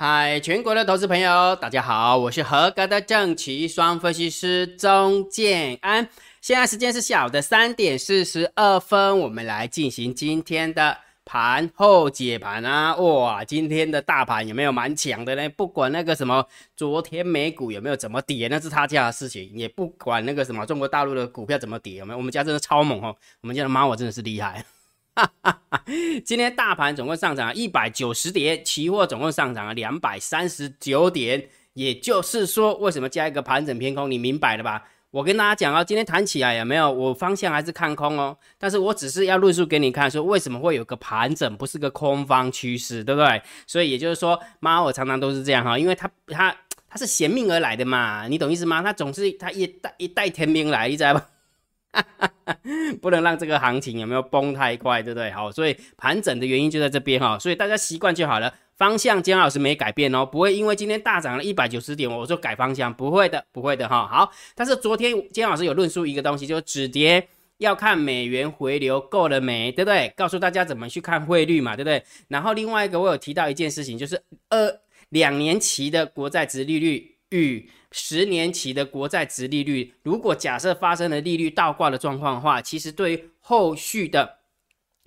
嗨，全国的投资朋友，大家好，我是合格的正奇双分析师钟建安。现在时间是下午的三点四十二分，我们来进行今天的盘后解盘啊！哇，今天的大盘有没有蛮强的呢？不管那个什么，昨天美股有没有怎么跌，那是他家的事情；也不管那个什么中国大陆的股票怎么跌，有没有？我们家真的超猛哦！我们家的猫我真的是厉害。哈 今天大盘总共上涨一百九十点，期货总共上涨了两百三十九点。也就是说，为什么加一个盘整偏空？你明白了吧？我跟大家讲啊，今天弹起来有没有？我方向还是看空哦。但是我只是要论述给你看，说为什么会有个盘整，不是个空方趋势，对不对？所以也就是说，妈我常常都是这样哈，因为它它它是衔命而来的嘛，你懂意思吗？它总是它一代一代天兵来，你知道吧？不能让这个行情有没有崩太快，对不对？好，所以盘整的原因就在这边哈，所以大家习惯就好了。方向姜老师没改变哦，不会因为今天大涨了一百九十点，我就改方向，不会的，不会的哈。好，但是昨天姜老师有论述一个东西，就是止跌要看美元回流够了没，对不对？告诉大家怎么去看汇率嘛，对不对？然后另外一个我有提到一件事情，就是二两年期的国债值利率与。十年期的国债值利率，如果假设发生了利率倒挂的状况的话，其实对于后续的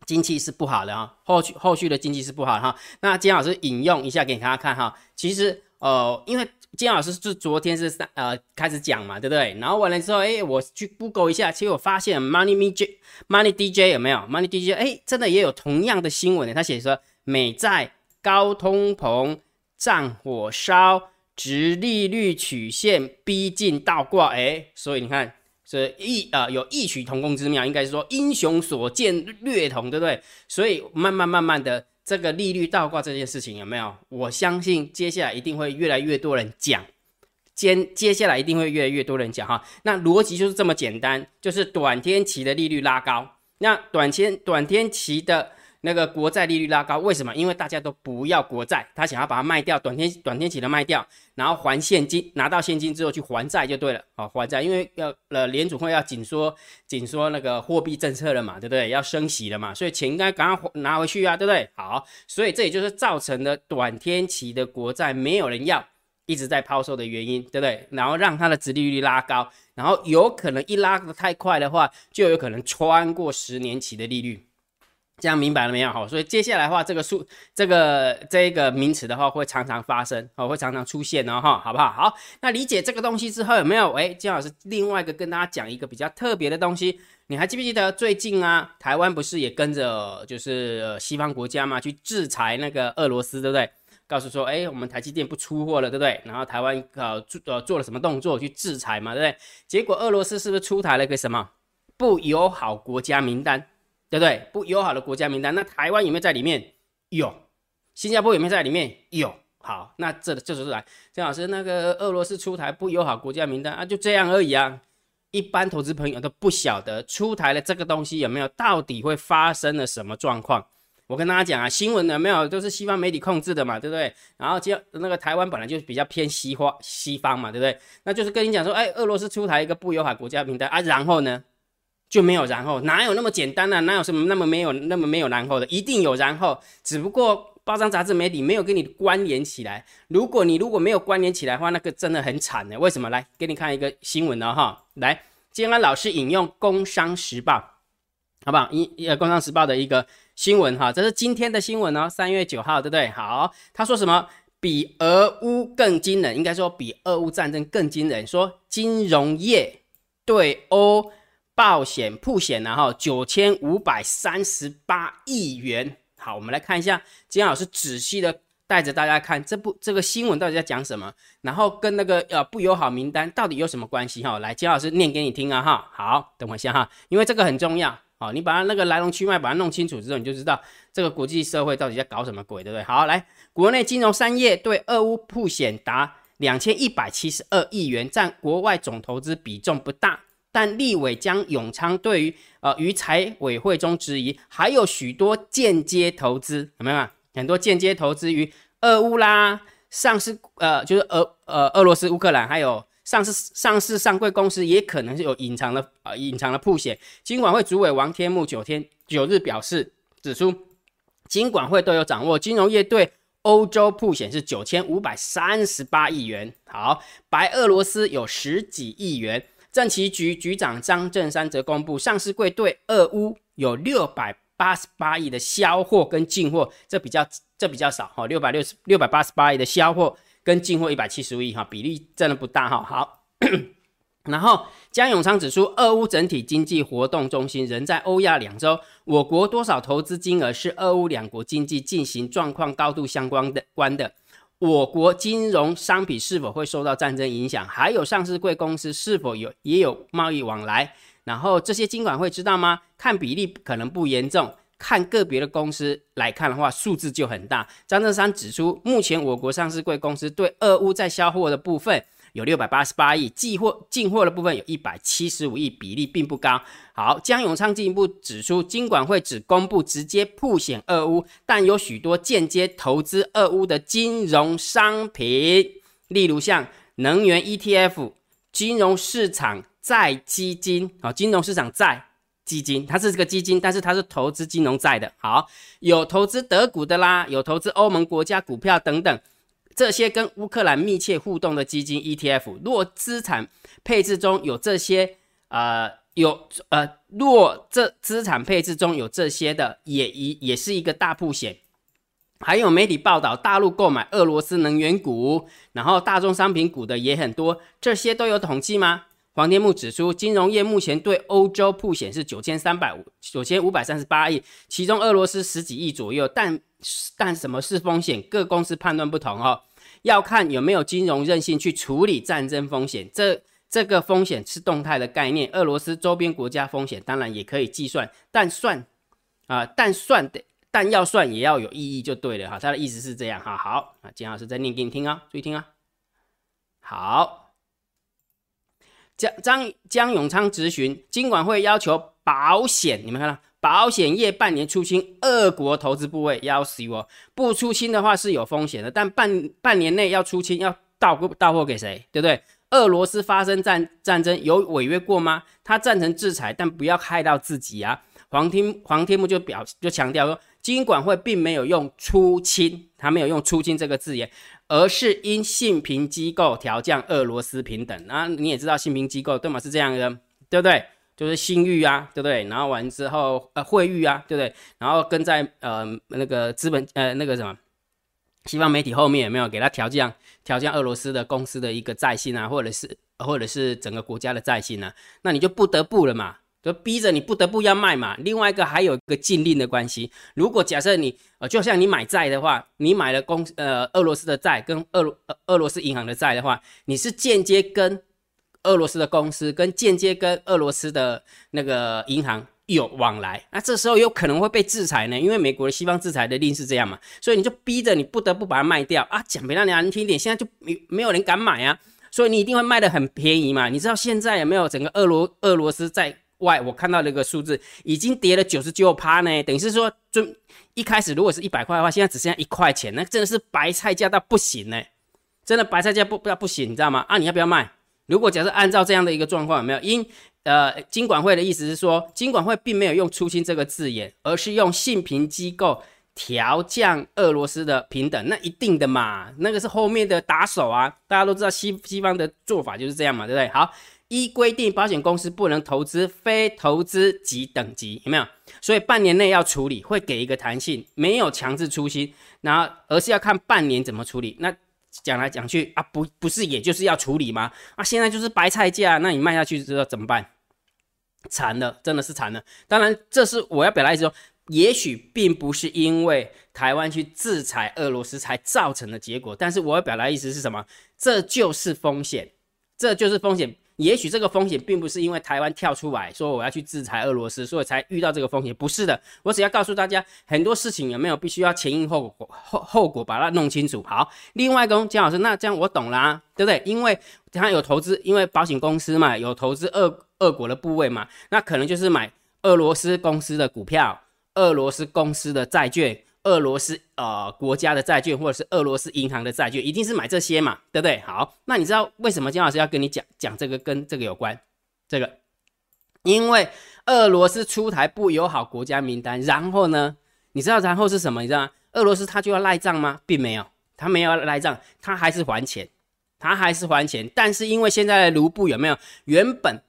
经济是不好的啊，后续后续的经济是不好的哈。那金老师引用一下给大家看哈，其实呃，因为金老师是昨天是三呃开始讲嘛，对不对？然后完了之后，哎，我去 Google 一下，其实我发现 Money Me J Money DJ 有没有 Money DJ？哎，真的也有同样的新闻的，他写说美债高通膨，战火烧。直利率曲线逼近倒挂，哎，所以你看这异啊，有异曲同工之妙，应该是说英雄所见略同，对不对？所以慢慢慢慢的，这个利率倒挂这件事情有没有？我相信接下来一定会越来越多人讲，接接下来一定会越来越多人讲哈。那逻辑就是这么简单，就是短天期的利率拉高，那短天短天期的。那个国债利率拉高，为什么？因为大家都不要国债，他想要把它卖掉，短天短天期的卖掉，然后还现金，拿到现金之后去还债就对了。好，还债，因为要呃联储会要紧缩紧缩那个货币政策了嘛，对不对？要升息了嘛，所以钱应该赶快拿回去啊，对不对？好，所以这也就是造成了短天期的国债没有人要，一直在抛售的原因，对不对？然后让它的殖利率拉高，然后有可能一拉的太快的话，就有可能穿过十年期的利率。这样明白了没有？好，所以接下来的话，这个数这个这一个名词的话，会常常发生，哦，会常常出现哦，哈，好不好？好，那理解这个东西之后，有没有？哎，金老师另外一个跟大家讲一个比较特别的东西，你还记不记得最近啊，台湾不是也跟着就是西方国家嘛，去制裁那个俄罗斯，对不对？告诉说，哎，我们台积电不出货了，对不对？然后台湾呃做呃做了什么动作去制裁嘛，对不对？结果俄罗斯是不是出台了一个什么不友好国家名单？对不对？不友好的国家名单，那台湾有没有在里面？有。新加坡有没有在里面？有。好，那这这就是来，郑老师，那个俄罗斯出台不友好国家名单啊，就这样而已啊。一般投资朋友都不晓得出台了这个东西有没有，到底会发生了什么状况？我跟大家讲啊，新闻有没有都是西方媒体控制的嘛，对不对？然后就那个台湾本来就比较偏西化西方嘛，对不对？那就是跟你讲说，哎，俄罗斯出台一个不友好国家名单啊，然后呢？就没有然后，哪有那么简单呢？哪有什么那么没有那么没有然后的？一定有然后，只不过报章杂志媒体没有跟你关联起来。如果你如果没有关联起来的话，那个真的很惨的。为什么？来给你看一个新闻了哈。来，今天老师引用《工商时报》，好不好？一呃，《工商时报》的一个新闻哈，这是今天的新闻哦，三月九号，对不对？好，他说什么？比俄乌更惊人，应该说比俄乌战争更惊人。说金融业对欧。保险铺险，然后九千五百三十八亿元。好，我们来看一下，金老师仔细的带着大家看这部这个新闻到底在讲什么，然后跟那个呃不友好名单到底有什么关系哈？来，金老师念给你听啊哈。好，等我一下哈，因为这个很重要。好，你把它那个来龙去脉把它弄清楚之后，你就知道这个国际社会到底在搞什么鬼，对不对？好，来，国内金融商业对俄乌铺险达两千一百七十二亿元，占国外总投资比重不大。但立委将永昌对于呃于财委会中质疑，还有许多间接投资，有没有啊？很多间接投资于俄乌啦，上市呃就是俄呃俄罗斯乌克兰，还有上市上市上柜公司也可能是有隐藏的呃隐藏的铺险。金管会主委王天木九天九日表示指出，金管会都有掌握金融业对欧洲铺险是九千五百三十八亿元。好，白俄罗斯有十几亿元。政企局局长张正山则公布，上市柜对俄乌有六百八十八亿的销货跟进货，这比较这比较少哈，六百六十六百八十八亿的销货跟进货一百七十五亿哈，比例真的不大哈。好。然后江永昌指出，俄乌整体经济活动中心仍在欧亚两洲，我国多少投资金额是俄乌两国经济进行状况高度相关的关的，我国金融商品是否会受到战争影响，还有上市贵公司是否有也有贸易往来，然后这些监管会知道吗？看比例可能不严重，看个别的公司来看的话，数字就很大。张正山指出，目前我国上市贵公司对俄乌在销货的部分。有六百八十八亿，进货进货的部分有一百七十五亿，比例并不高。好，江永昌进一步指出，金管会只公布直接铺险俄乌，但有许多间接投资俄乌的金融商品，例如像能源 ETF、金融市场债基金啊，金融市场债基金，它是这个基金，但是它是投资金融债的。好，有投资德股的啦，有投资欧盟国家股票等等。这些跟乌克兰密切互动的基金 ETF，若资产配置中有这些，呃，有呃，若这资产配置中有这些的，也一也是一个大铺险。还有媒体报道，大陆购买俄罗斯能源股，然后大宗商品股的也很多，这些都有统计吗？黄天木指出，金融业目前对欧洲铺险是九千三百五九千五百三十八亿，其中俄罗斯十几亿左右，但。但什么是风险？各公司判断不同哦，要看有没有金融韧性去处理战争风险。这这个风险是动态的概念，俄罗斯周边国家风险当然也可以计算，但算啊，但算的，但要算也要有意义就对了哈。他的意思是这样哈。好啊，金老师再念给你听啊，注意听啊。好，江张江永昌咨询，金管会要求保险，你们看到？保险业半年出清俄国投资部位要死我，不出清的话是有风险的，但半半年内要出清要到到货给谁，对不对？俄罗斯发生战战争有违约过吗？他赞成制裁，但不要害到自己啊。黄天黄天木就表就强调说，金管会并没有用出清，他没有用出清这个字眼，而是因信评机构调降俄罗斯平等啊。你也知道信评机构对吗？是这样的，对不对？就是信誉啊，对不对？然后完之后，呃，汇率啊，对不对？然后跟在呃那个资本呃那个什么西方媒体后面有没有给他调降调降俄罗斯的公司的一个债信啊，或者是或者是整个国家的债信啊？那你就不得不了嘛，就逼着你不得不要卖嘛。另外一个还有一个禁令的关系，如果假设你呃就像你买债的话，你买了公呃俄罗斯的债跟俄罗俄罗斯银行的债的话，你是间接跟。俄罗斯的公司跟间接跟俄罗斯的那个银行有往来，那这时候有可能会被制裁呢？因为美国的西方制裁的令是这样嘛，所以你就逼着你不得不把它卖掉啊！讲比较难听一点，现在就没没有人敢买啊，所以你一定会卖的很便宜嘛。你知道现在有没有整个俄罗俄罗斯在外？我看到那个数字已经跌了九十九趴呢，等于是说，就一开始如果是一百块的话，现在只剩下一块钱，那真的是白菜价到不行呢，真的白菜价不不要不行，你知道吗？啊，你要不要卖？如果假设按照这样的一个状况，有没有？因呃，金管会的意思是说，金管会并没有用“出清”这个字眼，而是用信评机构调降俄罗斯的平等。那一定的嘛，那个是后面的打手啊。大家都知道西西方的做法就是这样嘛，对不对？好，依规定，保险公司不能投资非投资级等级，有没有？所以半年内要处理，会给一个弹性，没有强制出清，然后而是要看半年怎么处理。那。讲来讲去啊，不不是，也就是要处理吗？啊，现在就是白菜价，那你卖下去之后怎么办？惨了，真的是惨了。当然，这是我要表达意思说，也许并不是因为台湾去制裁俄罗斯才造成的结果，但是我要表达意思是什么？这就是风险，这就是风险。也许这个风险并不是因为台湾跳出来说我要去制裁俄罗斯，所以才遇到这个风险，不是的。我只要告诉大家，很多事情有没有必须要前因后果后后果把它弄清楚。好，另外一个姜老师，那这样我懂啦，对不对？因为他有投资，因为保险公司嘛，有投资俄俄国的部位嘛，那可能就是买俄罗斯公司的股票，俄罗斯公司的债券。俄罗斯呃国家的债券或者是俄罗斯银行的债券，一定是买这些嘛，对不对？好，那你知道为什么金老师要跟你讲讲这个跟这个有关？这个，因为俄罗斯出台不友好国家名单，然后呢，你知道然后是什么？你知道吗？俄罗斯他就要赖账吗？并没有，他没有赖账，他还是还钱，他还是还钱。但是因为现在的卢布有没有原本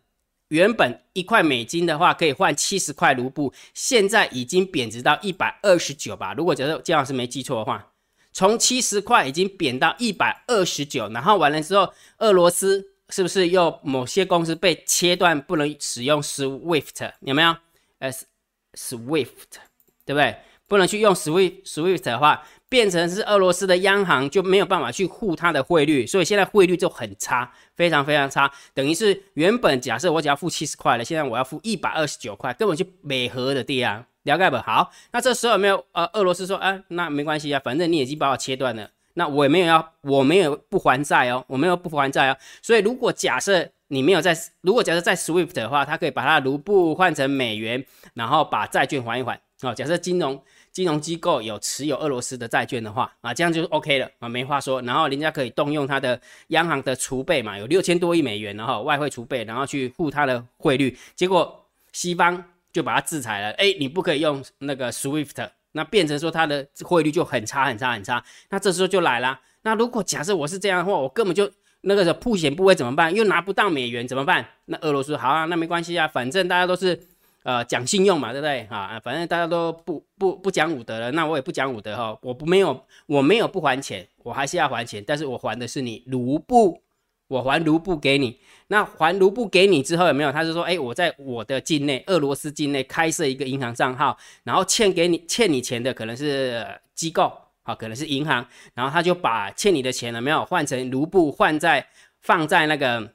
原本一块美金的话可以换七十块卢布，现在已经贬值到一百二十九吧？如果假设姜老师没记错的话，从七十块已经贬到一百二十九，然后完了之后，俄罗斯是不是又某些公司被切断不能使用 SWIFT 有没有？？S，SWIFT 对不对？不能去用 SWIFT SWIFT 的话，变成是俄罗斯的央行就没有办法去护它的汇率，所以现在汇率就很差，非常非常差。等于是原本假设我只要付七十块了，现在我要付一百二十九块，根本就美合的地啊，了解不？好，那这时候有没有呃俄罗斯说，啊，那没关系啊，反正你已经把我切断了，那我也没有要，我没有不还债哦，我没有不还债哦。所以如果假设你没有在，如果假设在 SWIFT 的话，它可以把它卢布换成美元，然后把债券还一还。哦，假设金融。金融机构有持有俄罗斯的债券的话啊，这样就 OK 了啊，没话说。然后人家可以动用他的央行的储备嘛，有六千多亿美元，然后外汇储备，然后去护他的汇率。结果西方就把他制裁了，哎，你不可以用那个 SWIFT，那变成说他的汇率就很差很差很差。那这时候就来了，那如果假设我是这样的话，我根本就那个破险部位怎么办？又拿不到美元怎么办？那俄罗斯好啊，那没关系啊，反正大家都是。呃，讲信用嘛，对不对？哈，反正大家都不不不讲武德了，那我也不讲武德哈。我不没有，我没有不还钱，我还是要还钱，但是我还的是你卢布，我还卢布给你。那还卢布给你之后有没有？他是说，哎，我在我的境内，俄罗斯境内开设一个银行账号，然后欠给你欠你钱的可能是机构，好，可能是银行，然后他就把欠你的钱了没有换成卢布，换在放在那个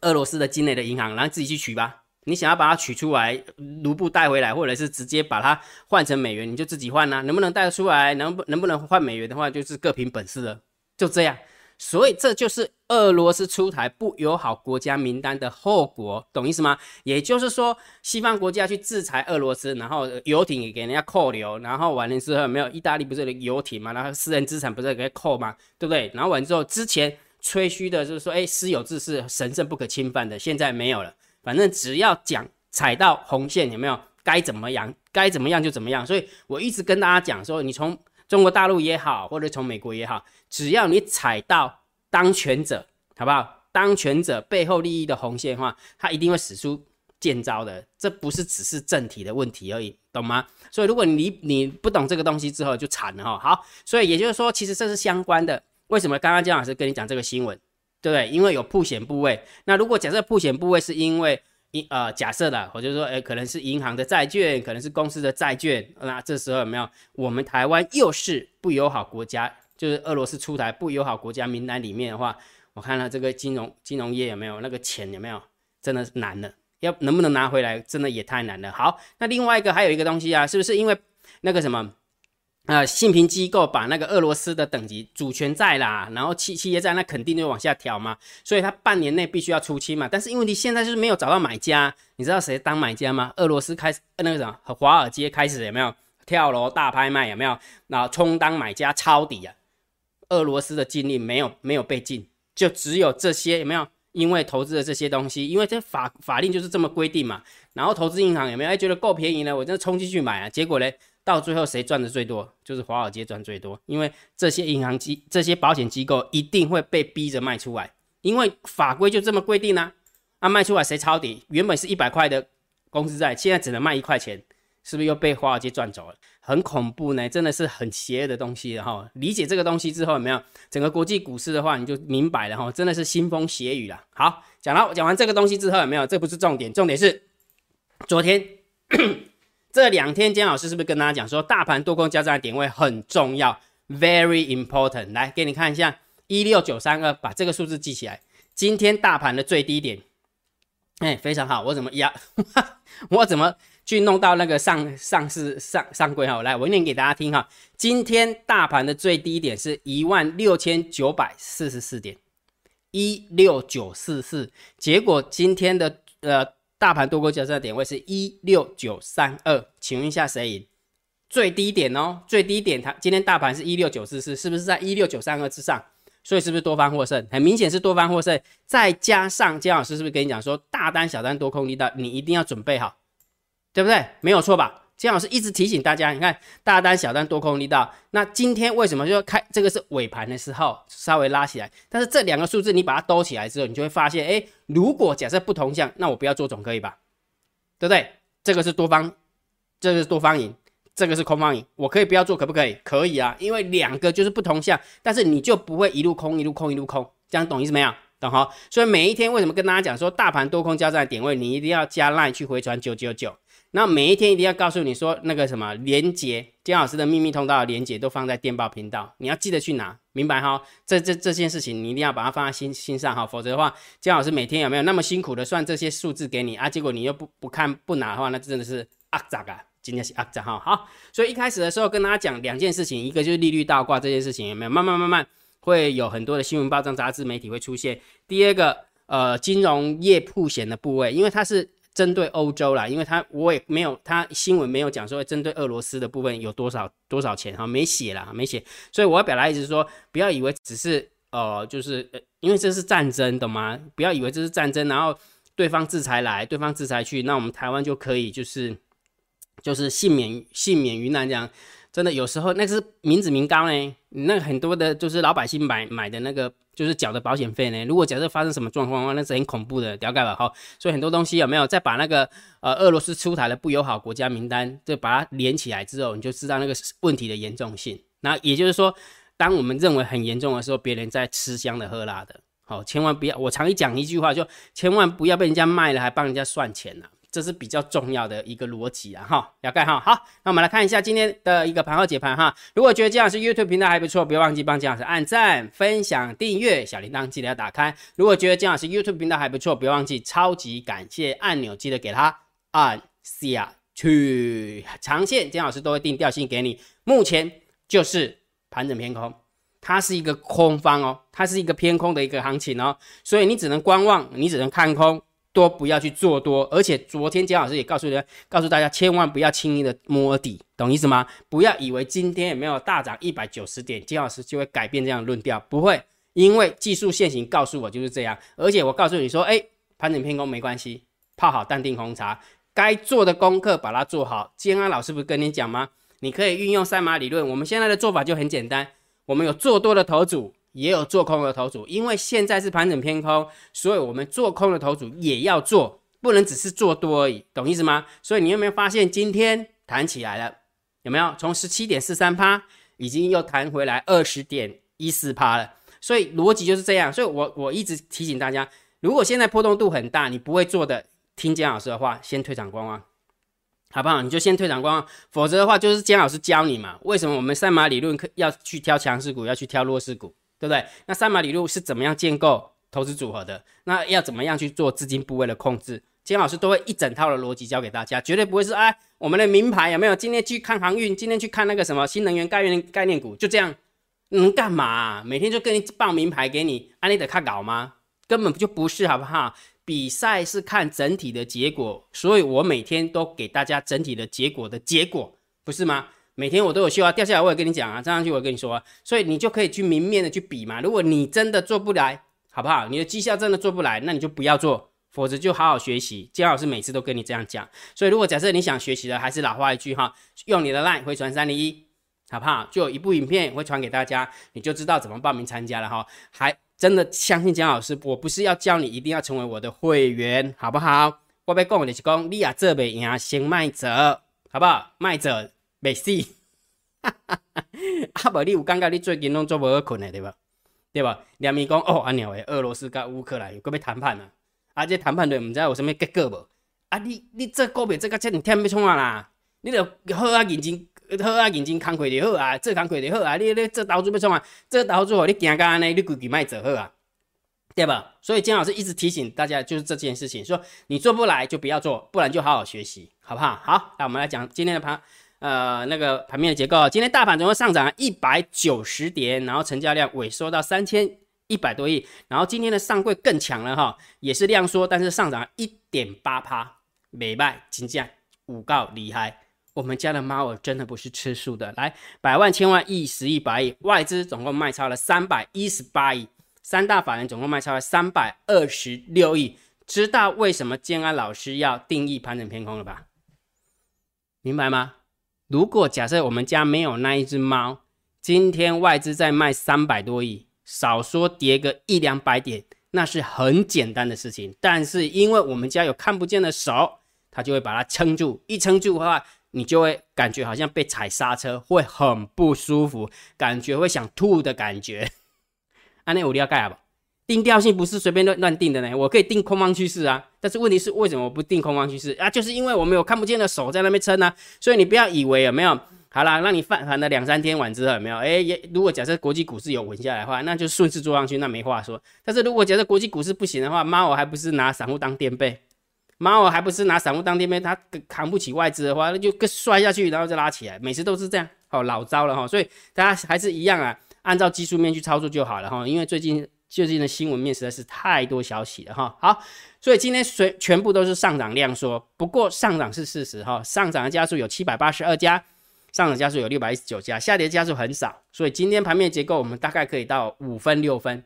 俄罗斯的境内的银行，然后自己去取吧。你想要把它取出来，卢布带回来，或者是直接把它换成美元，你就自己换呐。能不能带得出来？能不能不能换美元的话，就是各凭本事了。就这样，所以这就是俄罗斯出台不友好国家名单的后果，懂意思吗？也就是说，西方国家去制裁俄罗斯，然后游艇也给人家扣留，然后完了之后没有意大利不是游艇嘛，然后私人资产不是给扣嘛？对不对？然后完之后，之前吹嘘的就是说，哎，私有制是神圣不可侵犯的，现在没有了。反正只要讲踩到红线，有没有该怎么样，该怎么样就怎么样。所以我一直跟大家讲说，你从中国大陆也好，或者从美国也好，只要你踩到当权者，好不好？当权者背后利益的红线的话，他一定会使出剑招的。这不是只是政体的问题而已，懂吗？所以如果你你不懂这个东西之后，就惨了哈。好，所以也就是说，其实这是相关的。为什么刚刚姜老师跟你讲这个新闻？对不对？因为有破险部位。那如果假设破险部位是因为银呃假设的，我就说，哎，可能是银行的债券，可能是公司的债券。那这时候有没有我们台湾又是不友好国家，就是俄罗斯出台不友好国家名单里面的话，我看了这个金融金融业有没有那个钱有没有，真的是难了，要能不能拿回来，真的也太难了。好，那另外一个还有一个东西啊，是不是因为那个什么？啊，信评机构把那个俄罗斯的等级主权债啦，然后企企业债那肯定就往下调嘛，所以它半年内必须要出清嘛。但是因为你现在就是没有找到买家，你知道谁当买家吗？俄罗斯开始那个什么华尔街开始有没有跳楼大拍卖有没有？然后充当买家抄底啊？俄罗斯的禁令没有没有被禁，就只有这些有没有？因为投资的这些东西，因为这法法令就是这么规定嘛。然后投资银行有没有？哎，觉得够便宜了，我真的冲进去买啊，结果嘞？到最后谁赚的最多，就是华尔街赚最多，因为这些银行机、这些保险机构一定会被逼着卖出来，因为法规就这么规定啊。啊，卖出来谁抄底？原本是一百块的公司债，现在只能卖一块钱，是不是又被华尔街赚走了？很恐怖呢，真的是很邪恶的东西哈。理解这个东西之后，有没有整个国际股市的话，你就明白了哈，真的是腥风血雨了。好，讲到讲完这个东西之后，有没有？这不是重点，重点是昨天。这两天，姜老师是不是跟大家讲说，大盘多空交战的点位很重要，very important。来给你看一下，一六九三二，把这个数字记起来。今天大盘的最低点，哎，非常好。我怎么压？我怎么去弄到那个上上市上上柜哈？来，我念给大家听哈。今天大盘的最低点是一万六千九百四十四点，一六九四四。结果今天的呃。大盘多空交战点位是一六九三二，请问一下谁赢？最低点哦，最低点它今天大盘是一六九四四，是不是在一六九三二之上？所以是不是多方获胜？很明显是多方获胜。再加上姜老师是不是跟你讲说，大单、小单、多空力道，你一定要准备好，对不对？没有错吧？姜老师一直提醒大家，你看大单、小单、多空力道。那今天为什么就开这个是尾盘的时候稍微拉起来？但是这两个数字你把它兜起来之后，你就会发现，哎，如果假设不同向，那我不要做总可以吧？对不对？这个是多方，这个是多方赢，这个是空方赢，我可以不要做，可不可以？可以啊，因为两个就是不同向，但是你就不会一路空一路空一路空，这样懂意思没有？懂哈？所以每一天为什么跟大家讲说大盘多空交战点位，你一定要加 line 去回传九九九。那每一天一定要告诉你说那个什么连接，姜老师的秘密通道连接都放在电报频道，你要记得去拿，明白哈？这这这件事情你一定要把它放在心心上哈，否则的话，姜老师每天有没有那么辛苦的算这些数字给你啊？结果你又不不看不拿的话，那真的是阿杂啊，今天是阿杂哈。好，所以一开始的时候跟大家讲两件事情，一个就是利率倒挂这件事情有没有？慢慢慢慢会有很多的新闻报章杂志媒体会出现。第二个呃，金融业铺险的部位，因为它是。针对欧洲啦，因为他我也没有，他新闻没有讲说针对俄罗斯的部分有多少多少钱哈，没写啦，没写，所以我要表达意思是说，不要以为只是呃，就是，因为这是战争，懂吗？不要以为这是战争，然后对方制裁来，对方制裁去，那我们台湾就可以就是 就是幸免幸免于难这样。真的有时候那是民脂民膏呢，那很多的就是老百姓买买的那个就是缴的保险费呢。如果假设发生什么状况的话，那是很恐怖的，了解吧？哈，所以很多东西有没有再把那个呃俄罗斯出台的不友好国家名单，就把它连起来之后，你就知道那个问题的严重性。那也就是说，当我们认为很严重的时候，别人在吃香的喝辣的，好，千万不要。我常一讲一句话，就千万不要被人家卖了还帮人家算钱呐。这是比较重要的一个逻辑啊，哈，了解哈。好，那我们来看一下今天的一个盘后解盘哈。如果觉得姜老师 YouTube 频道还不错，不要忘记帮姜老师按赞、分享、订阅，小铃铛记得要打开。如果觉得姜老师 YouTube 频道还不错，不要忘记超级感谢按钮，记得给他按下去。长线姜老师都会定调性给你，目前就是盘整偏空，它是一个空方哦，它是一个偏空的一个行情哦，所以你只能观望，你只能看空。多不要去做多，而且昨天姜老师也告诉大家，告诉大家千万不要轻易的摸底，懂意思吗？不要以为今天也没有大涨一百九十点，姜老师就会改变这样的论调，不会，因为技术线型告诉我就是这样。而且我告诉你说，哎，盘整偏空没关系，泡好淡定红茶，该做的功课把它做好。建安老师不是跟你讲吗？你可以运用赛马理论，我们现在的做法就很简单，我们有做多的头组。也有做空的头组，因为现在是盘整偏空，所以我们做空的头组也要做，不能只是做多而已，懂意思吗？所以你有没有发现今天弹起来了？有没有？从十七点四三趴，已经又弹回来二十点一四趴了。所以逻辑就是这样。所以我我一直提醒大家，如果现在波动度很大，你不会做的，听姜老师的话，先退场观望，好不好？你就先退场观望，否则的话就是姜老师教你嘛。为什么我们赛马理论课要去挑强势股，要去挑弱势股？对不对？那三马里路是怎么样建构投资组合的？那要怎么样去做资金部位的控制？金老师都会一整套的逻辑教给大家，绝对不会是哎，我们的名牌有没有？今天去看航运，今天去看那个什么新能源概念概念股，就这样能干嘛？每天就跟你报名牌给你，安利的看稿吗？根本就不是，好不好？比赛是看整体的结果，所以我每天都给大家整体的结果的结果，不是吗？每天我都有秀啊，掉下来我也跟你讲啊，站上去我也跟你说，所以你就可以去明面的去比嘛。如果你真的做不来，好不好？你的绩效真的做不来，那你就不要做，否则就好好学习。姜老师每次都跟你这样讲。所以如果假设你想学习的，还是老话一句哈，用你的 line 回传三零一，好不好？就有一部影片会传给大家，你就知道怎么报名参加了哈。还真的相信姜老师，我不是要教你一定要成为我的会员，好不好？我被讲的是讲，你啊这边赢先卖者，好不好？卖者。没死，啊无你有感觉你最近拢做无好困诶对吧？对吧？连咪讲哦，安尼诶，俄罗斯甲乌克兰又搁要谈判啊，啊这谈判队毋知有啥物结果无？啊你你这股票这个遮尔忝要创啊啦？你著好啊认真，好啊认真工课就好啊，做工课就好啊，你你做投资要创啊？做投资互你惊甲安尼，你规矩莫做好啊？对吧？所以金老师一直提醒大家，就是这件事情，说你做不来就不要做，不然就好好学习，好不好？好，那我们来讲今天的盘。呃，那个盘面的结构，今天大盘总共上涨一百九十点，然后成交量萎缩到三千一百多亿，然后今天的上柜更强了哈，也是量缩，但是上涨一点八趴，美卖金价五告厉害，我们家的猫儿真的不是吃素的，来百万千万亿十亿百亿，外资总共卖超了三百一十八亿，三大法人总共卖超了三百二十六亿，知道为什么建安老师要定义盘整偏空了吧？明白吗？如果假设我们家没有那一只猫，今天外资在卖三百多亿，少说跌个一两百点，那是很简单的事情。但是因为我们家有看不见的手，它就会把它撑住，一撑住的话，你就会感觉好像被踩刹车，会很不舒服，感觉会想吐的感觉。安内我要盖不？定调性不是随便乱乱定的呢，我可以定空方趋势啊。但是问题是为什么我不定空方趋势啊？就是因为我们有看不见的手在那边撑啊。所以你不要以为有没有好啦，让你反弹了两三天完之后有没有？哎，也如果假设国际股市有稳下来的话，那就顺势做上去，那没话说。但是如果假设国际股市不行的话，妈我还不是拿散户当垫背？妈我还不是拿散户当垫背？他扛不起外资的话，那就跟摔下去，然后再拉起来，每次都是这样。好老招了哈。所以大家还是一样啊，按照技术面去操作就好了哈。因为最近。最近的新闻面实在是太多消息了哈，好，所以今天全全部都是上涨量说，不过上涨是事实哈，上涨的家数有七百八十二家，上涨家数有六百一十九家，下跌家数很少，所以今天盘面结构我们大概可以到五分六分，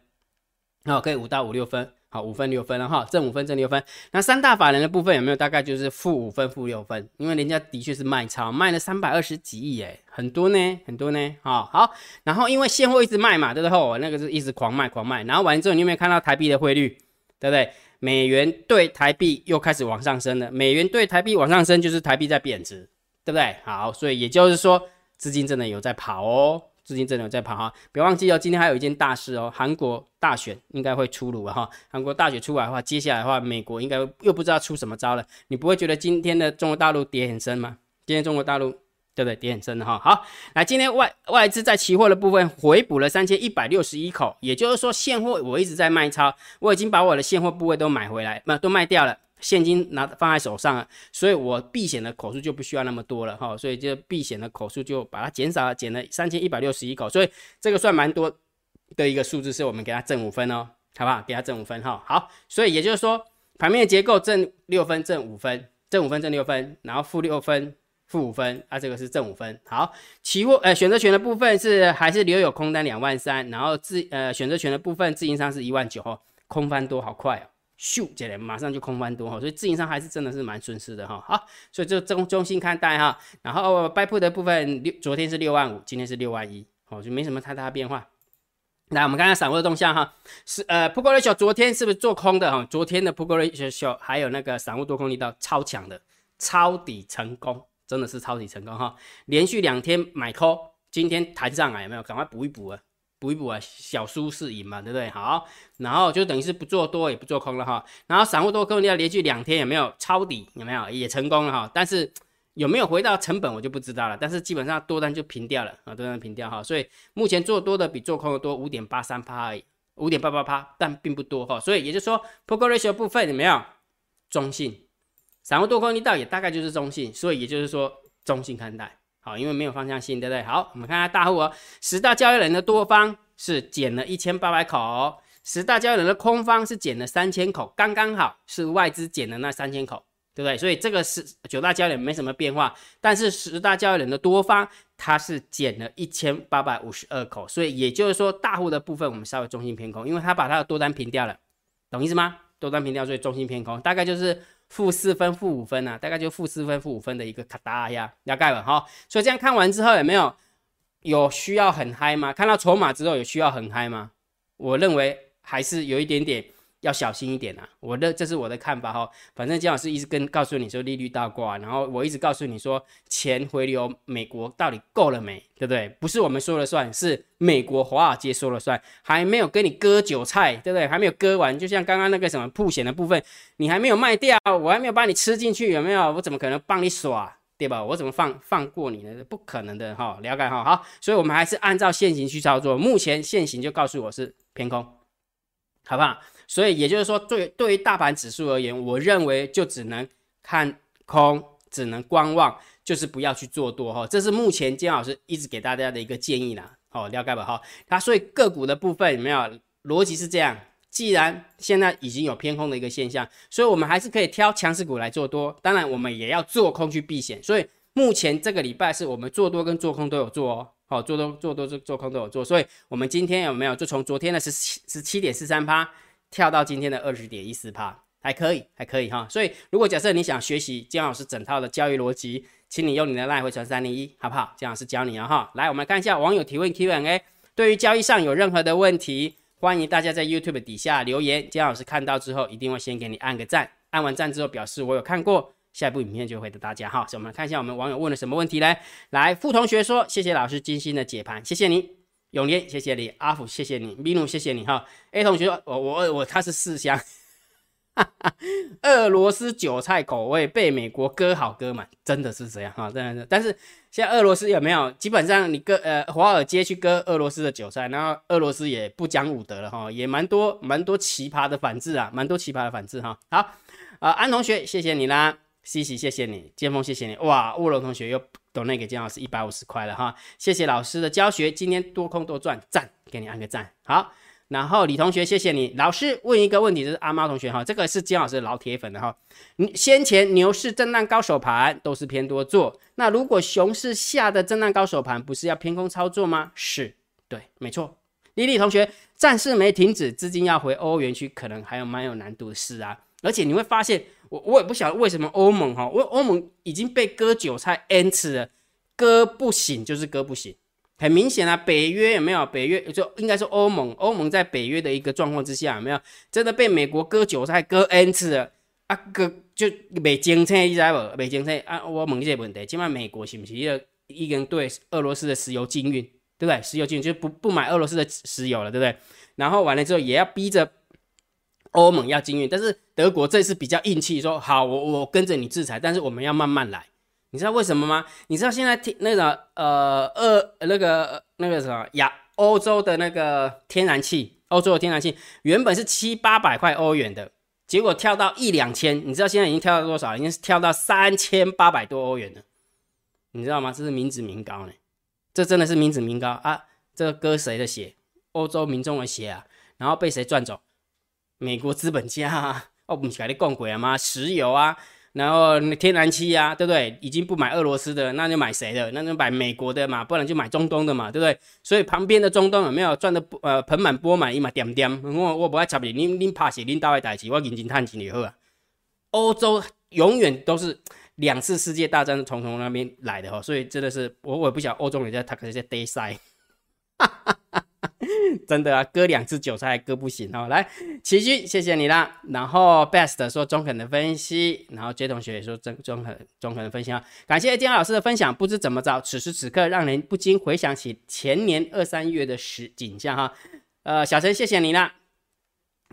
好，可以五到五六分。好，五分六分了哈，正五分正六分。那三大法人的部分有没有？大概就是负五分负六分，因为人家的确是卖超，卖了三百二十几亿，哎，很多呢，很多呢。好，好，然后因为现货一直卖嘛，对不对？我那个是一直狂卖狂卖，然后完之后你有没有看到台币的汇率？对不对？美元对台币又开始往上升了，美元对台币往上升就是台币在贬值，对不对？好，所以也就是说资金真的有在跑哦。资金真的在跑哈，别忘记哦，今天还有一件大事哦，韩国大选应该会出炉了哈。韩国大选出来的话，接下来的话，美国应该又不知道出什么招了。你不会觉得今天的中国大陆跌很深吗？今天中国大陆对不对？跌很深的哈。好，来，今天外外资在期货的部分回补了三千一百六十一口，也就是说现货我一直在卖超，我已经把我的现货部位都买回来，不都卖掉了。现金拿放在手上了，所以我避险的口数就不需要那么多了哈，所以就避险的口数就把它减少，减了三千一百六十一口，所以这个算蛮多的一个数字，是我们给它正五分哦，好不好？给它正五分哈，好，所以也就是说盘面结构正六分，正五分，正五分，正六分，然后负六分，负五分，啊，这个是正五分。好，期货呃选择权的部分是还是留有空单两万三，然后自呃选择权的部分自营商是一万九哦，空翻多好快哦。咻，起来马上就空翻多哈，所以自营商还是真的是蛮损失的哈。好，所以就中中心看待哈。然后 buy put 的部分六，昨天是六万五，今天是六万一，哦，就没什么太大变化。来，我们看看散户的动向哈。是呃，put ratio 昨天是不是做空的哈？昨天的 put ratio 还有那个散户多空力道超强的，抄底成功，真的是抄底成功哈。连续两天买 call，今天弹上来有没有？赶快补一补啊！补一补啊，小输是赢嘛，对不对？好，然后就等于是不做多也不做空了哈。然后散户多空要连续两天有没有抄底？有没有也成功了哈？但是有没有回到成本我就不知道了。但是基本上多单就平掉了啊，多单平掉哈。所以目前做多的比做空的多五点八三趴而已，五点八八趴，但并不多哈。所以也就是说 p o r t f o 部分有没有中性？散户多空力道也大概就是中性，所以也就是说中性看待。好，因为没有方向性，对不对？好，我们看下大户哦，十大交易人的多方是减了一千八百口，十大交易人的空方是减了三千口，刚刚好是外资减的那三千口，对不对？所以这个是九大交易人没什么变化，但是十大交易人的多方它是减了一千八百五十二口，所以也就是说大户的部分我们稍微中心偏空，因为它把它的多单平掉了，懂意思吗？多单平掉，所以中心偏空，大概就是。负四分、负五分啊，大概就负四分、负五分的一个卡达呀，要盖了哈。所以这样看完之后，有没有有需要很嗨吗？看到筹码之后有需要很嗨吗？我认为还是有一点点。要小心一点啊！我的这是我的看法哈。反正姜老师一直跟告诉你说利率倒挂，然后我一直告诉你说钱回流美国到底够了没？对不对？不是我们说了算，是美国华尔街说了算，还没有跟你割韭菜，对不对？还没有割完，就像刚刚那个什么铺险的部分，你还没有卖掉，我还没有把你吃进去，有没有？我怎么可能帮你耍，对吧？我怎么放放过你呢？不可能的哈，了解哈。好，所以我们还是按照现行去操作。目前现行就告诉我是偏空，好不好？所以也就是说，对对于大盘指数而言，我认为就只能看空，只能观望，就是不要去做多哈。这是目前金老师一直给大家的一个建议啦。哦，了解吧哈。它所以个股的部分有没有逻辑是这样？既然现在已经有偏空的一个现象，所以我们还是可以挑强势股来做多。当然，我们也要做空去避险。所以目前这个礼拜是我们做多跟做空都有做哦。好，做多做多做做空都有做。所以我们今天有没有就从昨天的十七十七点四三趴？跳到今天的二十点一四趴，还可以，还可以哈。所以如果假设你想学习姜老师整套的交易逻辑，请你用你的 line 回传三零一，好不好？姜老师教你了哈。来，我们看一下网友提问 Q&A。对于交易上有任何的问题，欢迎大家在 YouTube 底下留言，姜老师看到之后一定会先给你按个赞，按完赞之后表示我有看过，下一部影片就回答大家哈。所以我们看一下我们网友问了什么问题嘞？来，傅同学说谢谢老师精心的解盘，谢谢你。永年谢谢你，阿福谢谢你，米努谢谢你哈。A 同学，我我我他是四香。俄罗斯韭菜口味被美国割好割满，真的是这样哈，真的是。但是现在俄罗斯有没有？基本上你割呃华尔街去割俄罗斯的韭菜，然后俄罗斯也不讲武德了哈，也蛮多蛮多奇葩的反制啊，蛮多奇葩的反制哈。好啊，安同学谢谢你啦，西西谢谢你，剑锋谢谢你，哇，乌龙同学又多那个姜老师一百五十块了哈，谢谢老师的教学，今天多空多赚，赞，给你按个赞，好。然后李同学，谢谢你。老师问一个问题，就是阿猫同学哈，这个是金老师的老铁粉的哈。你先前牛市震荡高手盘都是偏多做，那如果熊市下的震荡高手盘不是要偏空操作吗？是对，没错。李李同学暂时没停止，资金要回欧元区，可能还有蛮有难度的事啊。而且你会发现，我我也不晓得为什么欧盟哈，我欧盟已经被割韭菜 n 次了，割不醒就是割不醒。很明显啊，北约有没有？北约就应该是欧盟，欧盟在北约的一个状况之下，有没有真的被美国割韭菜割 n 次了啊？割就没精彩，你知不？没精彩啊！我问一个问题，今晚美国是不是一个一根对俄罗斯的石油禁运，对不对？石油禁运就不不买俄罗斯的石油了，对不对？然后完了之后也要逼着欧盟要禁运，但是德国这次比较硬气，说好，我我跟着你制裁，但是我们要慢慢来。你知道为什么吗？你知道现在天那个呃二那个那个什么亚欧洲的那个天然气，欧洲的天然气原本是七八百块欧元的，结果跳到一两千，你知道现在已经跳到多少？已经是跳到三千八百多欧元了，你知道吗？这是民脂民膏呢，这真的是民脂民膏啊！这割谁的血？欧洲民众的血啊！然后被谁赚走？美国资本家啊！哦，不是跟你讲过了吗？石油啊！然后天然气啊，对不对？已经不买俄罗斯的，那就买谁的？那就买美国的嘛，不然就买中东的嘛，对不对？所以旁边的中东有没有赚的呃盆满钵满，一嘛点点？我我不爱插你，你你怕死，你倒来代志，我认真探钱就好啊。欧洲永远都是两次世界大战从从那边来的哈，所以真的是我我也不晓得欧洲人家他可能在 day side。真的啊，割两次韭菜割不行哦。来，齐军，谢谢你啦。然后 best 说中肯的分析，然后 J 同学也说中中肯中肯的分析啊。感谢金老师的分享，不知怎么着，此时此刻让人不禁回想起前年二三月的时景象哈。呃，小陈，谢谢你啦。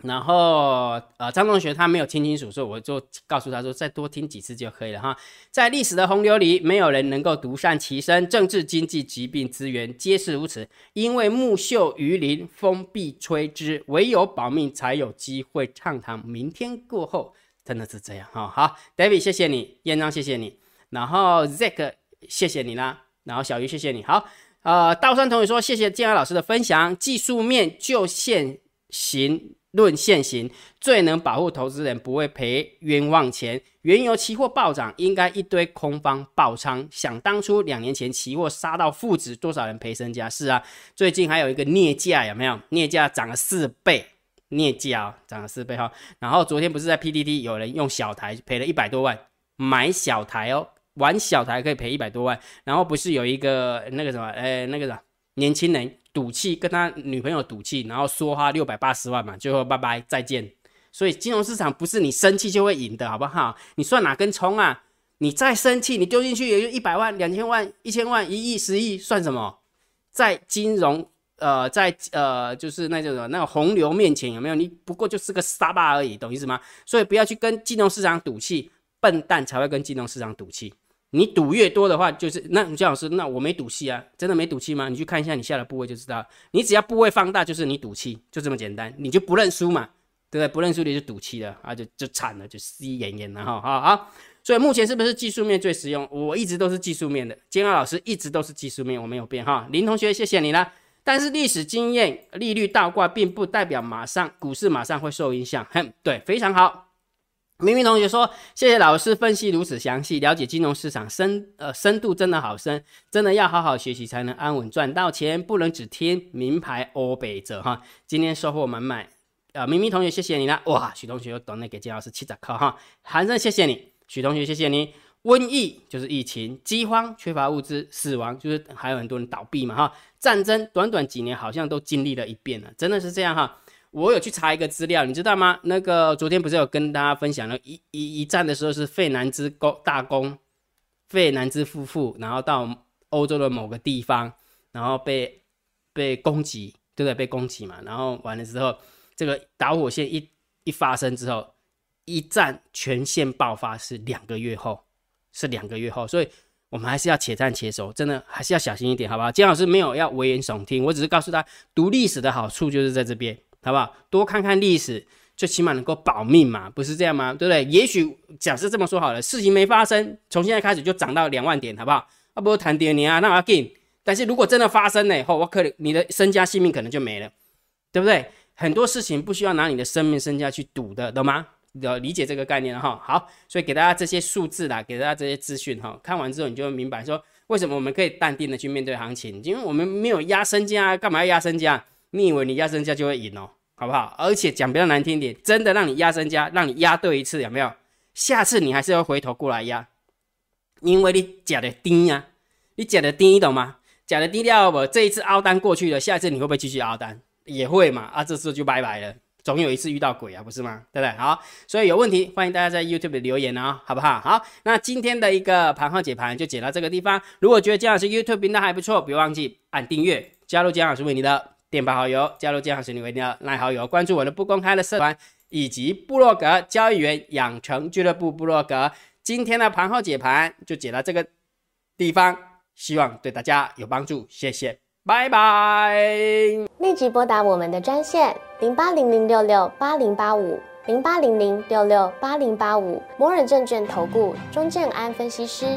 然后，呃，张同学他没有听清楚，所以我就告诉他说，再多听几次就可以了哈。在历史的洪流里，没有人能够独善其身，政治、经济、疾病、资源皆是如此。因为木秀于林，风必摧之，唯有保命才有机会畅谈明天过后，真的是这样哈。好，David，谢谢你，燕章，谢谢你，然后 Zack，谢谢你啦，然后小鱼，谢谢你。好，呃，道山同学说，谢谢建安老师的分享，技术面就现行。论现行，最能保护投资人不会赔冤枉钱。原油期货暴涨，应该一堆空方爆仓。想当初两年前期货杀到负值，多少人赔身家？是啊，最近还有一个镍价，有没有？镍价涨了四倍，镍价涨了四倍哈。然后昨天不是在 PDD 有人用小台赔了一百多万，买小台哦，玩小台可以赔一百多万。然后不是有一个那个什么，呃，那个什么年轻人。赌气跟他女朋友赌气，然后说他六百八十万嘛，最后拜拜再见。所以金融市场不是你生气就会赢的，好不好？你算哪根葱啊？你再生气，你丢进去也就一百万、两千万、一千万、一亿、十亿，算什么？在金融呃，在呃，就是那叫什么那个洪流面前有没有？你不过就是个沙巴而已，懂意思吗？所以不要去跟金融市场赌气，笨蛋才会跟金融市场赌气。你赌越多的话，就是那姜老师，那我没赌气啊，真的没赌气吗？你去看一下你下的部位就知道。你只要部位放大，就是你赌气，就这么简单。你就不认输嘛，对不对？不认输你就赌气了啊，就就惨了，就死眼眼了哈。好好，所以目前是不是技术面最实用？我一直都是技术面的，金老师一直都是技术面，我没有变哈。林同学，谢谢你啦。但是历史经验，利率倒挂并不代表马上股市马上会受影响。哼，对，非常好。明明同学说：“谢谢老师分析如此详细，了解金融市场深呃深度真的好深，真的要好好学习才能安稳赚到钱，不能只听名牌欧北者哈。今天收获满满，呃，明明同学谢谢你啦，哇，许同学又懂那给金老师七十颗哈，韩生谢谢你，许同学谢谢你。瘟疫就是疫情，饥荒、缺乏物资、死亡，就是还有很多人倒闭嘛哈。战争短短几年好像都经历了一遍了，真的是这样哈。我有去查一个资料，你知道吗？那个昨天不是有跟大家分享了一一一战的时候是费南兹公大公，费南兹夫妇，然后到欧洲的某个地方，然后被被攻击，对不对？被攻击嘛，然后完了之后，这个导火线一一发生之后，一战全线爆发是两个月后。是两个月后，所以我们还是要且战且守，真的还是要小心一点，好不好？金老师没有要危言耸听，我只是告诉他读历史的好处就是在这边，好不好？多看看历史，最起码能够保命嘛，不是这样吗？对不对？也许假设这么说好了，事情没发生，从现在开始就涨到两万点，好不好？啊，不谈跌你啊，那我要给。但是如果真的发生了以后，我可能你的身家性命可能就没了，对不对？很多事情不需要拿你的生命身家去赌的，懂吗？要理解这个概念哈，好，所以给大家这些数字啦，给大家这些资讯哈，看完之后你就会明白说，为什么我们可以淡定的去面对行情，因为我们没有压身家，干嘛要压身家？你以为你压身家就会赢哦，好不好？而且讲比较难听点，真的让你压身家，让你压对一次，有没有？下次你还是要回头过来压，因为你假的低呀，你假的低，懂吗？假的低调不？这一次凹单过去了，下一次你会不会继续凹单？也会嘛，啊，这次就拜拜了。总有一次遇到鬼啊，不是吗？对不对？好，所以有问题欢迎大家在 YouTube 留言哦，好不好？好，那今天的一个盘号解盘就解到这个地方。如果觉得姜老师 YouTube 频道还不错，别忘记按订阅，加入姜老师为你的电报好友，加入姜老师为你的赖好友，关注我的不公开的社团以及部落格交易员养成俱乐部部落格。今天的盘后解盘就解到这个地方，希望对大家有帮助，谢谢。拜拜！立即拨打我们的专线零八零零六六八零八五零八零零六六八零八五摩尔证券投顾钟正安分析师。